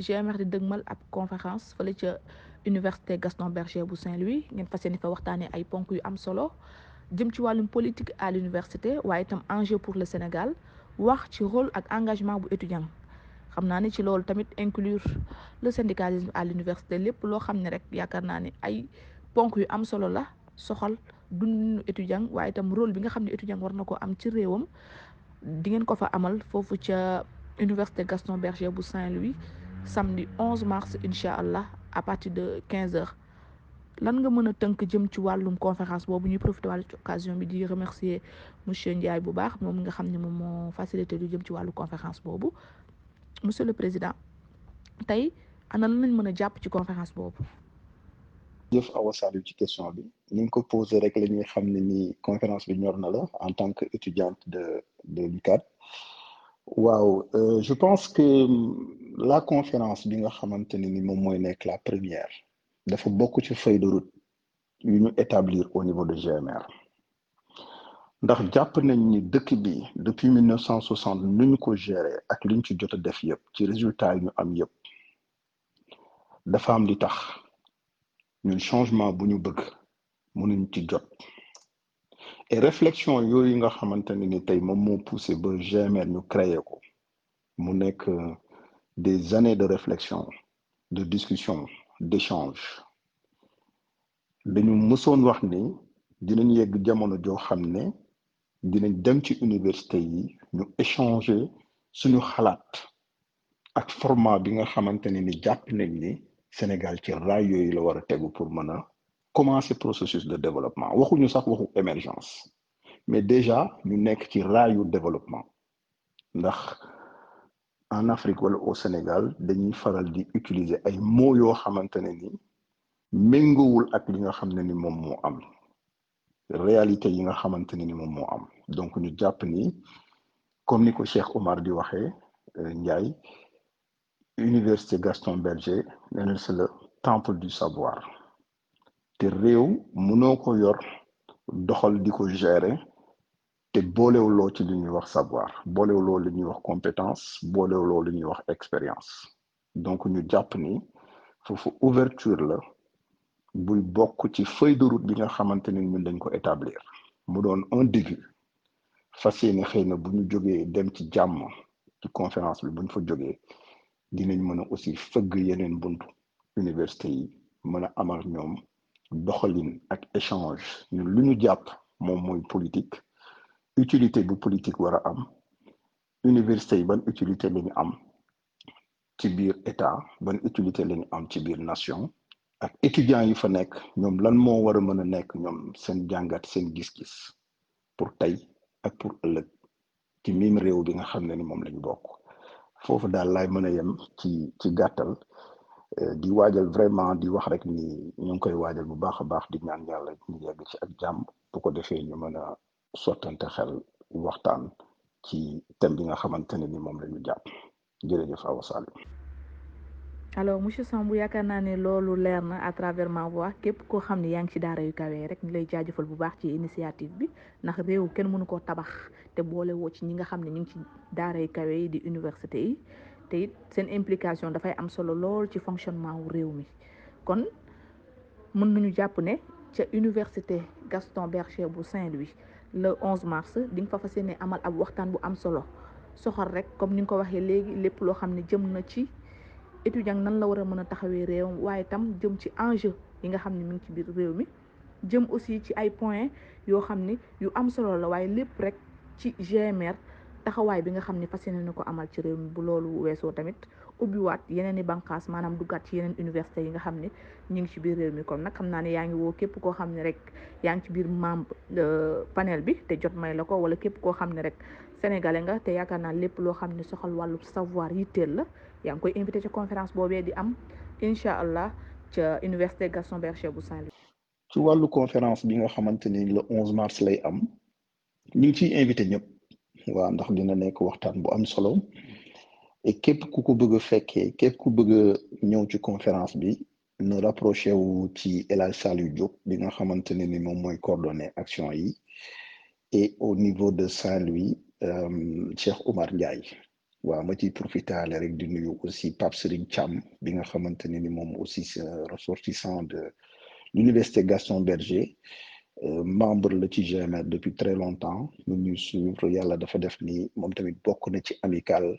GMR di dëgmal ab conférence fële ca université Gaston Berger bu Saint-Louis. Ngeen fas yéene fa waxtaanee ay ponk yu am solo jëm ci wàllum politique à l'université waaye itam enjeu pour le Sénégal wax ci rôle ak engagement bu étudiant. Xam naa ne ci loolu tamit inclure le syndicalisme à l'université lépp loo xam ne rek yaakaar naa ne ay ponk yu am solo la soxal dundinu étudiant waaye itam rôle bi nga xam étudiant war na ko am ci réewam. Di ngeen ko fa amal foofu ca université Gaston Berger bu Saint-Louis samedi 11 mars incha allah à partir de 15 heures. Lan nga mën a jëm ci conférence boobu ñuy profité wàllu ci occasion bi di remercier monsieur Ndiaye bu baax facilité jëm ci conférence monsieur le président ana lan lañ conférence boobu? jëf question la conférence en tant de de waaw je pense que la conférence bi nga xamante ne ni moom mooy nekk la première dafa bokk ci feuille de route yu ñu établir au niveau de GMR ndax jàpp nañ ni dëkk bi depuis 1960 nu ñu ko gérer ak liñ ci jot a def yëpp ci résultat yi ñu am yëpp dafa am li tax. Ñun changement bu ñu bëgg mënuñ ci jot. Et réflexion yooyu nga xamante ne ni tey moom moo poussé ba GMR ñu créé ko mu nekk des années de réflexion de discussion d'échange. Dañu mësoon wax ni xam ci suñu xalaat ak format bi nga xamante ne ni jàpp nañ ni processus de développement. Waxuñu sax waxu émergence mais déjà ñu nekk ci développement en Afrique wala au Sénégal dañuy faral di utiliser ay mots yoo xamante ne ni méngoowul ak li nga xam ni moom moo am. Réalité yi nga xamante ne ni moom moo am. Donc ñu jàpp ni comme ni ko Cheikh Omar di waxee Ndiaye université Gaston Berger nee c'est le temple du savoir. Te réew mënoo ko yor doxal di ko gérer te boolewuloo ci li ñuy wax savoir boolewuloo li ñuy wax compétence boolewuloo li ñuy wax expérience. Donc ñu jàpp ni foofu ouverture la buy bokk ci feuille de route bi nga xamante ni ñun dañ ko établir. Mu doon un début. Fas yéene xëy na bu ñu jógee dem ci jàmm ci conférence bi bu ñu fa jógee dinañ mën aussi fëgg yeneen buntu université yi mën a am ak ñoom doxalin ak échange. Ñun lu ñu jàpp moom mooy politique utilité bu politique war a am université yi ban utilité la am ci biir état ban utilité la am ci biir nation ak étudiants yi fa nekk ñoom lan moo war a mën a nekk ñoom seen jàngat seen gis-gis pour tey ak pour ëllëg ci mim réew bi nga xam ne ni moom la ñu bokk. Foofu daal laay mën a yem ci ci gàttal di waajal vraiment di wax rek ni ñu ngi koy waajal bu baax baax di ñaan yàlla ñu yegg ci ak jàmm bu ko defee ñu mën sottante xel waxtaan ci thème nga xamante ne ni moom la ñu jàpp. Jërëjëf Awa Salim alors monsieur Sambou yaakaar naa ne loolu leer na à travers ma képp koo xam ne yaa ngi ci daara yu kawe rek lay jaajëfal bu baax ci initiative bi ndax réew kenn mënu koo tabax te boole woo ci ñi nga xam ne ñu ngi ci daara kawe yi di université yi. Te it seen implication dafay am solo lool ci fonctionnement wu réew mi. Kon mën nañu jàpp ne ca université Gaston Berger bu Saint-Louis le 11 mars di nga fa fas amal ab waxtaan bu am solo. Soxal rek comme ni nga ko waxee léegi lépp loo xam jëm na ci étudiant nan la war a mën a taxawee tam jëm ci enjeu yi nga xam mi ngi ci biir réew mi jëm aussi ci ay points yoo xam yu am solo la waaye lépp rek ci GMR taxawaay bi nga xam ne fas amal ci réew mi bu loolu weesoo tamit ubbiwaat yeneen i bànqaas maanaam duggaat ci yeneen université yi nga xam ne ñu ngi ci biir réew mi. Kon nag xam naa ne yaa ngi woo képp koo xam ne rek yaa ngi ci biir membre panel bi te jot may la ko wala képp koo xam ne rek sénégalais nga te yaakaar naa lépp loo xam ne soxal wàllu savoir yitteel la yaa ngi koy invité ci conférence boobee di am incha allah ca université Gaston Berger bu Saint-Louis. ci wàllu conférence bi nga xamante ni le 11 mars lay am ñu ciy invité ñëpp. Waaw ndax dina nekk waxtaan bu am solo. Et képp ku ko bëgg a fekkee képp ku bëgg ñëw ci conférence bi na rapproché wu ci El Hadj Saliou Diop bi nga xamante ne ni moom mooy coordonné action yi. Et au niveau de Saint-Louis Cheikh Oumar Ndiaye. waaw ma ciy profitaale rek di nuyu aussi Pape Serigne Thiam bi nga xamante ne ni moom aussi c'est ressortissant de l'université Gaston Berger. Membre la ci GMR depuis très longtemps. Ñu ñuy suivre yàlla dafa def ni moom tamit bokk na ci amical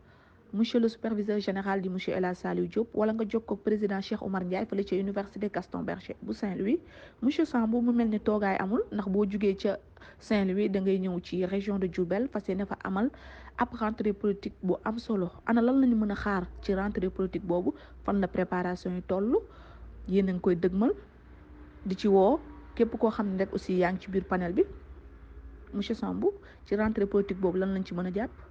monsieur le superviseur général di monsieur El Hadj Saliou Diop wala nga jokkoo président Cheikh Oumar Ndiaye fële ca université Gaston Berger bu Saint-Louis. Monsieur Sambou mu mel ni toogaay amul ndax boo jugee ca Saint-Louis da ngay ñëw ci région de Diourbel fas yéene fa amal ab rentrée politique bu am solo. Ana lan lañu mën a xaar ci rentrée politique boobu? Fan la préparation yi toll? Yéen a ngi koy dëgmal. Di ci woo képp koo xam rek aussi yaa ngi ci biir panel bi. Monsieur Sambou ci rentrée politique boobu lan lañ ci mën a.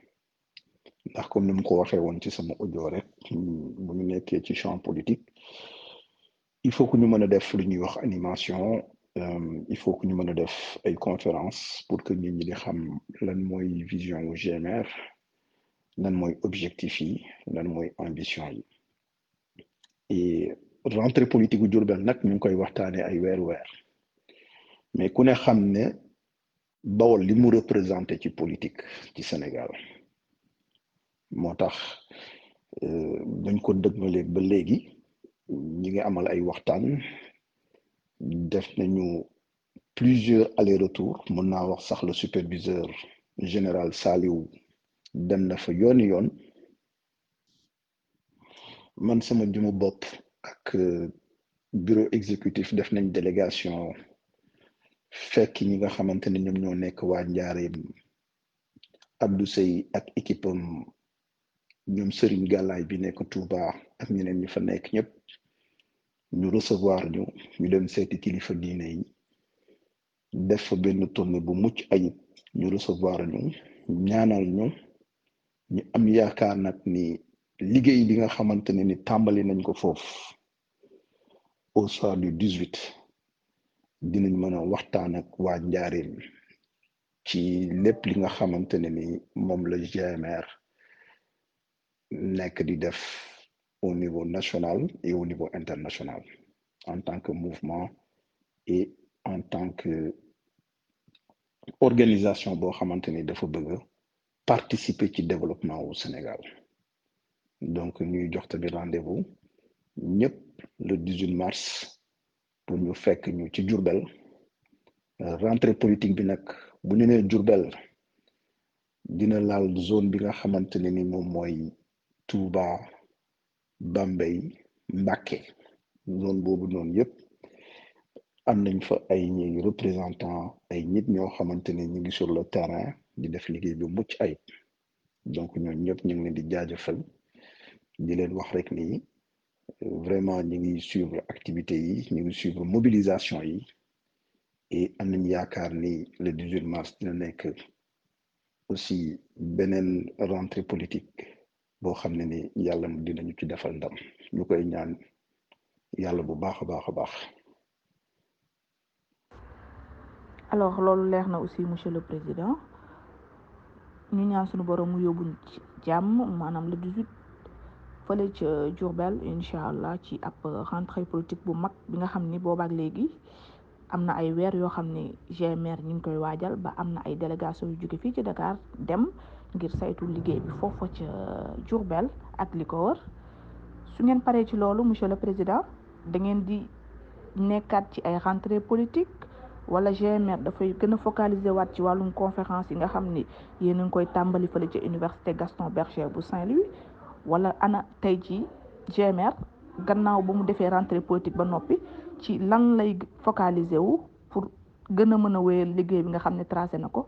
ndax comme ni mu ko waxee woon ci sama audio rek bu ñu nekkee ci champ politique il faut que ñu mën a def lu ñuy wax animation il faut que ñu mën a def ay conférence pour que nit ñi di xam lan mooy vision wu GMR lan mooy objectif yi lan mooy ambition yi. Et rentrée politique gu Diourbel nag ñu ngi koy waxtaanee ay weer weer. Mais ku ne xam ne Bawol li mu représenté ci politique ci Sénégal moo tax dañ ko dëgmale ba léegi. Ñi ngi amal plusieurs allers-retours. Mën naa wax sax le superviseur général Saliou dem na fa man ak bureau exécutif def nañ délégation équipe ñoom Serigne Gàllaay bi nekk Touba ak ñeneen ñi fa nekk ñëpp ñu recevoir ñu ñu dem seeti kilifa diine yi def fa benn tournée bu mucc ayib ñu recevoir ñu ñaanal ñu ñu am yaakaar nag ni liggéey bi nga xamante ne ni tàmbali nañ ko foofu au soir du 18 dinañ mën a waxtaan ak waa njaareem ci lépp li nga xamante ne ni moom la GMR nekk di def au niveau national et au niveau international en tant que mouvement et en tant que organisation boo xamante ni dafa participer ci développement wu Sénégal. Donc ñuy jox tamit rendez-vous le 18 mars pour ñu fekk ñu ci Diourbel. Rentrée politique bi nag bu ñu nee Diourbel dina laal zone bi nga xamante ne ni moom Touba Bambey Mbacké. Zone boobu noonu am nañ représentant ay nit ñoo sur le terrain di def liggéey ayib. Donc ñooñu ñëpp ngi di di leen vraiment ñu ngi suivre activités yi suivre mobilisation et am nañ yaakaar le 18 mars dina nekk aussi beneen rentrée politique boo xam ne ni yàlla dinañu ci defal ndam. Ñu koy ñaan yàlla bu baax a baax alors loolu leer na aussi monsieur le président. Ñu ñaan suñu borom mu yóbbu ci jàmm maanaam le 18 fële ca Diourbel incha allah ci ab rentrée politique bu mag bi nga xam ni boobaak léegi am na ay weer yoo xam ne GMR ñu ngi koy waajal ba am na ay délégation yu jóge fii ci Dakar dem ngir saytu liggéey bi foofa ca Diourbel ak li ko wër. Su ngeen paree ci loolu monsieur le président da ngeen di nekkaat ci ay rentrée politique wala GMR dafay gën a focaliser waat ci wàllum conférence yi nga xam ni yéen a ngi koy tàmbali fële ca université Gaston Berger bu Saint-Louis. Wala ana tey ci GMR gannaaw ba mu defee rentrée politique ba noppi ci lan lay focaliser wu pour gën a mën a wéyal liggéey bi nga xam ne tracé na ko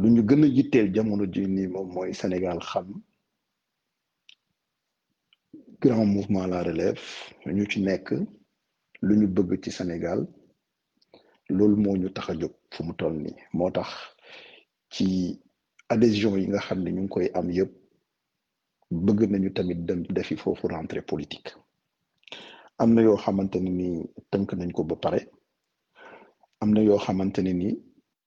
lu ñu gën a yitteel jamono ji nii moom mooy Sénégal xam grand mouvement la relève ñu ci nekk lu ñu bëgg ci Sénégal loolu moo ñu tax a jóg fu mu toll nii. Moo tax ci adhésion yi nga xam ne ñu ngi koy am yëpp bëgg nañu tamit dem defi foofu rentrée politique. Am na yoo xamante ne ni tënk nañ ko ba pare. Am na yoo xamante ni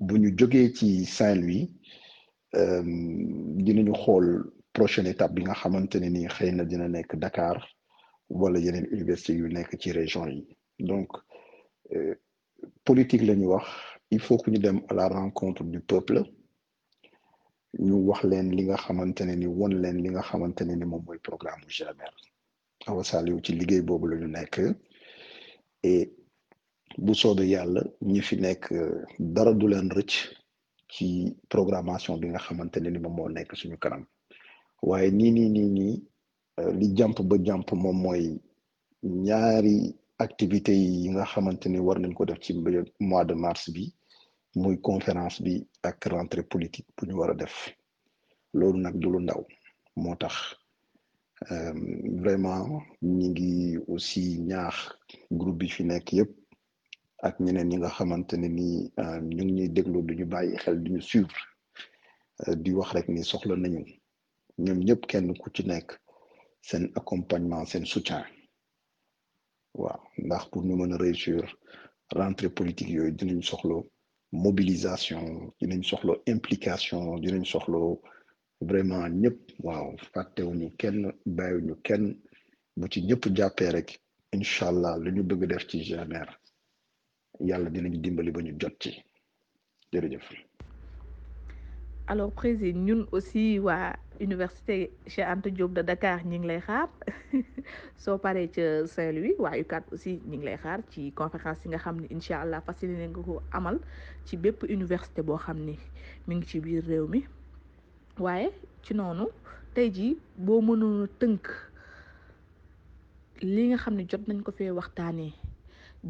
bu ñu jógee ci Saint-Louis dinañu xool prochaine étape bi nga xamante ne ni xëy na dina nekk Dakar wala yeneen université yu nekk ci région yi. Donc politique la wax il faut que ñu dem à la rencontre du peuple ñu wax leen li nga xamante ne ni won leen li nga xamante ne ni moom mooy programme bu GMR Awa Saliou ci liggéey boobu la nekk et bu soobee yàlla ñi fi nekk dara du leen rëcc ci programmation bi nga xamante ne ni moom moo nekk suñu kanam. Waaye nii nii nii nii li jàmp ba jàmp moom mooy ñaari activités yi nga xamante ni war nañ ko def ci mois de mars bi muy conférence bi ak rentrée politique bu ñu war a def. Loolu nag du lu ndaw. Moo tax vraiment ñi ngi aussi ñaax groupe bi fi nekk yëpp ak ñeneen ñi nga xamante ne ni ñu ngi ñuy déglu du ñu bàyyi xel du ñu suivre di wax rek ni soxla nañu ñoom ñëpp kenn accompagnement seen soutien. Waaw ndax pour ñu mën a réussir rentrée politique yooyu dinañ soxla mobilisation dinañ soxla implication dinañ soxla vraiment ñëpp. Waaw fàttewuñu kenn bàyyiwuñu kenn. Bu ci ñëpp jàppee rek incha allah lu ñu bëgg def ci yàlla dinañ dimbali ba ñu jot ci. Jërëjëf. alors ñun aussi waa université Cheikh Anta Diop de Dakar ñi ngi lay xaar. *laughs* Soo paree ca Saint-Louis waa UCAD aussi ñi ngi lay xaar ci conférence yi nga xam ne incha allah facilité nga ko amal ci bépp université boo xam ni mi ngi ci biir réew mi. Waaye ci noonu tey jii boo mënoon tënk li nga xam ne jot nañ ko fee waxtaanee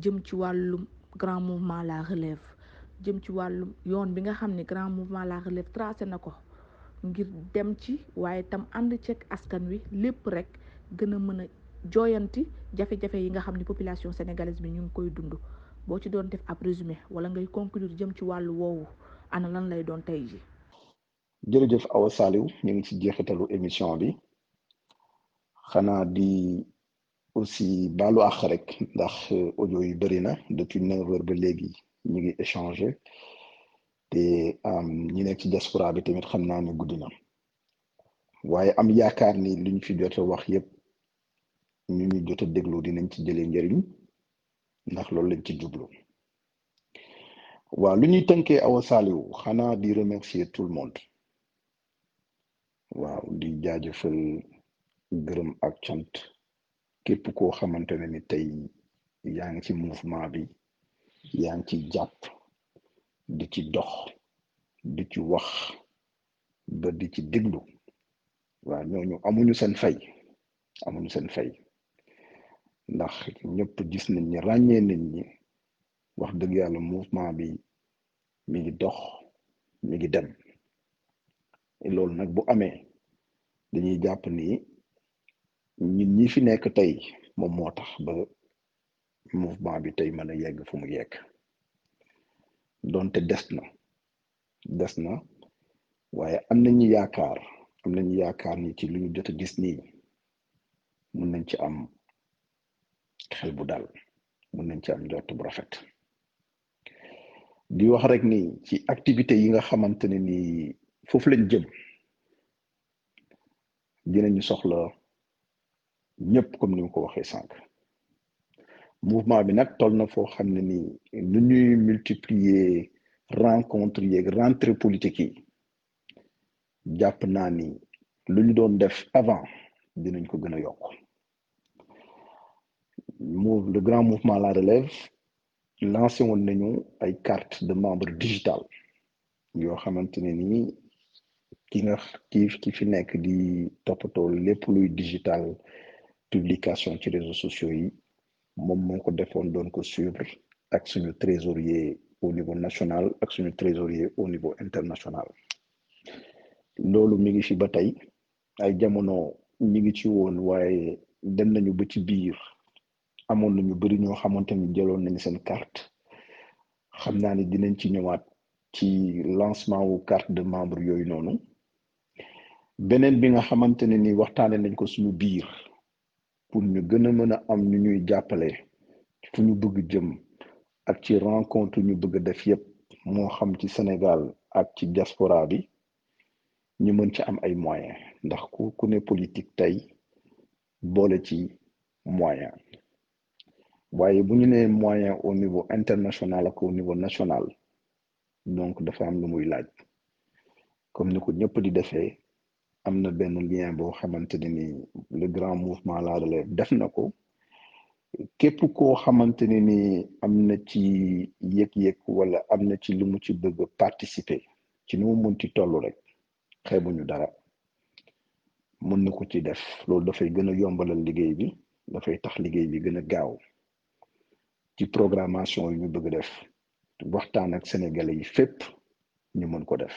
jëm ci wàllum grand mouvement la relève jëm ci wàllu yoon bi nga xam ne grand mouvement la relève tracé na ko ngir dem ci waaye tam ànd ceeg askan wi lépp rek gën a mën a jooyanti jafe-jafe yi nga xam ne population sénégalaise bi ñu ngi koy dund. Boo ci doon def ab résumé wala ngay conclure jëm ci wàllu woowu ana lan lay doon tey ji jërëjëf Awa ñu ngi ci jeexitalu émission bi. Xanaa di aussi baalu àq rek ndax audio yi bëri na. Depuis neuf heures ba te ñi nekk ci diaspora bi tamit xam naa ne ni li ñu fi jot a wax yëpp ñu ñu jot a déglu dinañ ci jëlee njëriñ ndax loolu lañ ci jublu. Waaw lu ñuy tënkee Awa xanaa di remercier tout le monde. Waaw di jaajëfal gërëm ak cant képp koo xamante ne ni tey yaa ngi ci mouvement bi yaa ngi ci jàpp di ci dox di ci wax ba di ci déglu. Waaw ñooñu amuñu seen fay amuñu seen fay. Ndax ñëpp gis nañ ñi ràññee nañ ñi wax dëgg yàlla mouvement bi mi ngi dox mi ngi dem. Loolu nag bu amee dañuy jàpp ni ñun ñi fi nekk tey moom moo tax ba mouvement bi tey mën a yegg fu mu yegg. Donte des na des na waaye am nañu yaakaar am nañu yaakaar ni ci lu ñu jot a gis nii mun nañ ci am xel bu dal mun nañ ci am njort bu rafet. Di wax rek ni ci activité yi nga xamante ne ni foofu lañ jëm dinañu soxla ñëpp comme ni ma ko waxee sànq. Mouvement bi nag toll na foo xam ne ni nu ñuy multiplier rencontre yeeg rentrée politique yi jàpp naa ni lu ñu doon def avant dinañ ko gën a yokk. Le grand mouvement la relève lancé woon nañu ay carte de membre digital yoo xamante ne ni ki nga ki ki fi nekk di toppatoo lépp luy digital publication ci réseaux sociaux yi moom moo ko trésorier au niveau national ak suñu trésorier au niveau international. Loolu mi ngi ay jamono ñi ngi ci woon waaye dem nañu ba ci biir. Amoon na ñu bëri ñoo xamante ni jëloon nañu seen carte. Xam naa dinañ ci ñëwaat ci lancement wu carte de membre yooyu noonu. Beneen bi nga xamante ni waxtaane nañ ko suñu biir pour ñu gën a mën a am ñu ñuy jàppale fu ñu bëgg jëm ak ci rencontre ñu bëgg a def Sénégal ak ci diaspora bi ñu mën ci am ay moyens. Ndax ku ku politique tey boole ci moyen. Moyen au niveau international ak au niveau national donc dafa am lu muy laaj. Comme ni ko ñëpp di am na benn lien boo xamante ne ni le grand mouvement La Relève def na ko. Képp koo xamante ne ni am na ci yëg-yëg wala am na ci lu mu ci bëgg participer ci nu mu ci toll rek xeebuñu dara. Mën na ko ci def. Loolu dafay gën a yombalal liggéey bi dafay tax liggéey bi gën a gaaw. Ci programmation yi ñu bëgg def waxtaan ak sénégalais yi fépp ñu mën ko def.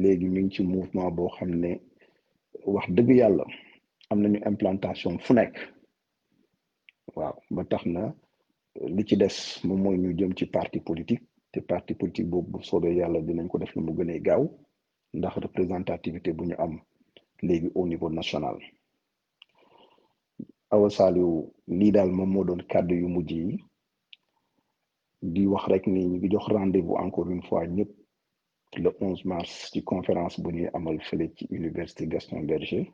léegi ñu ngi ci mouvement boo xam ne wax dëgg yàlla am nañu implantation fu nekk. Waaw ba tax na li ci des moom mooy ñu jëm ci parti politique te parti politique boobu bu soobee yàlla dinañ ko def lu mu gënee gaaw ndax représentativité bu ñu am léegi au niveau national. Awa Saliou lii daal moom moo doon kàddu yu mujj yi di wax rek ni ñu ngi jox rendez-vous encore une fois ñëpp. Le 11 mars ci conférence bu ñuy amal université Gaston Berger.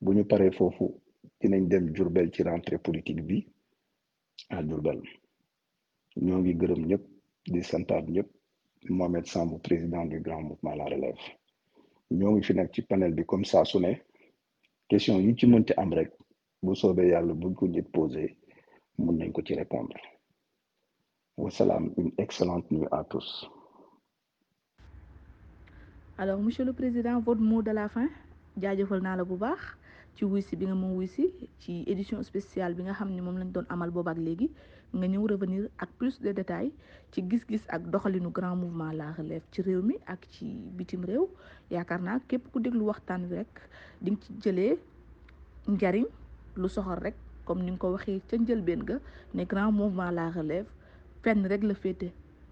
Bu ñu paree foofu dinañ dem Diourbel ci rentrée politique bi à Diourbel. Ñoo ngi gërëm ñëpp di santaat ñëpp. Mohamed Samb président du grand mouvement La Relève. Ñoo ngi fi nag ci panel comme ça question yi ci mënti am rek bu soobee yàlla ko nit posé mun répondre. Une excellente nuit à tous alors monsieur le président votre mot de la fin. Jaajëfal naa édition spéciale bi revenir ak plus de détails gis-gis ak grand mouvement La Relève ci réew mi bitim réew. Képp ku déglu waxtaan wi rek comme grand mouvement La Relève fenn rek la féete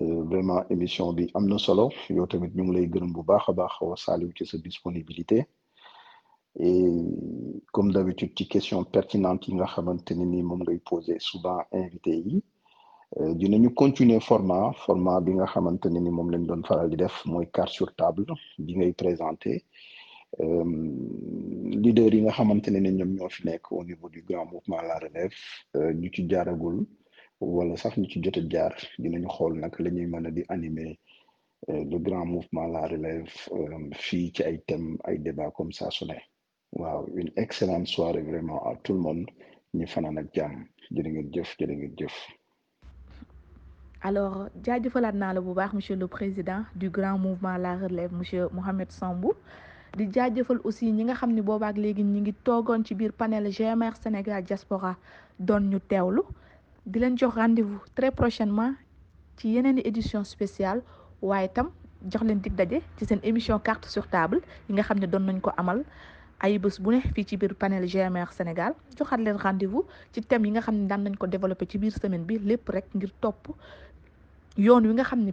vraiment émission bi am solo. Yow tamit ñu ngi lay gërëm bu baax Saliou ci sa disponibilité. Et comme d'habitude ci question pertinente yi nga xamante ni souvent invité yi dinañu continuer format format bi nga xamante ni moom lañ doon faral di def carte sur table bi ngay présenter. Leader yi nga au niveau du grand mouvement La Relève ñu ci wala sax ñu ci jaar dinañu xool nag le grand mouvement La Relève fii thèmes ay débats comme ça une excellente soirée vraiment à tout le monde. Ñu fanaan ak jàmm. Ngeen jëf ngeen jëf. alors jaajëfalaat naa la bu monsieur le président du grand mouvement La Relève monsieur Mohamed Sambou. Di jaajëfal aussi ñi nga xam ne léegi diaspora doon ñu di leen jox rendez-vous très prochainement ci yeneen édition spéciale waaye tam jox leen dig daje ci seen émission carte sur table yi nga xam ne doon nañ ko amal. Ay bés bu ne fii ci biir panel GMR Sénégal joxaat leen rendez-vous ci thème yi nga xam ne daan nañ ko développé ci biir semaine bi lépp rek ngir topp yoon wi nga xam ne